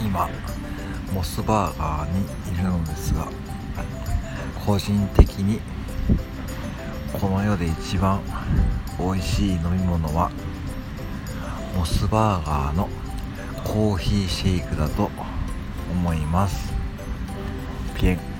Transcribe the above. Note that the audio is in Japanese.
今モスバーガーにいるのですが個人的にこの世で一番美味しい飲み物はモスバーガーのコーヒーシェイクだと思います。ピエン。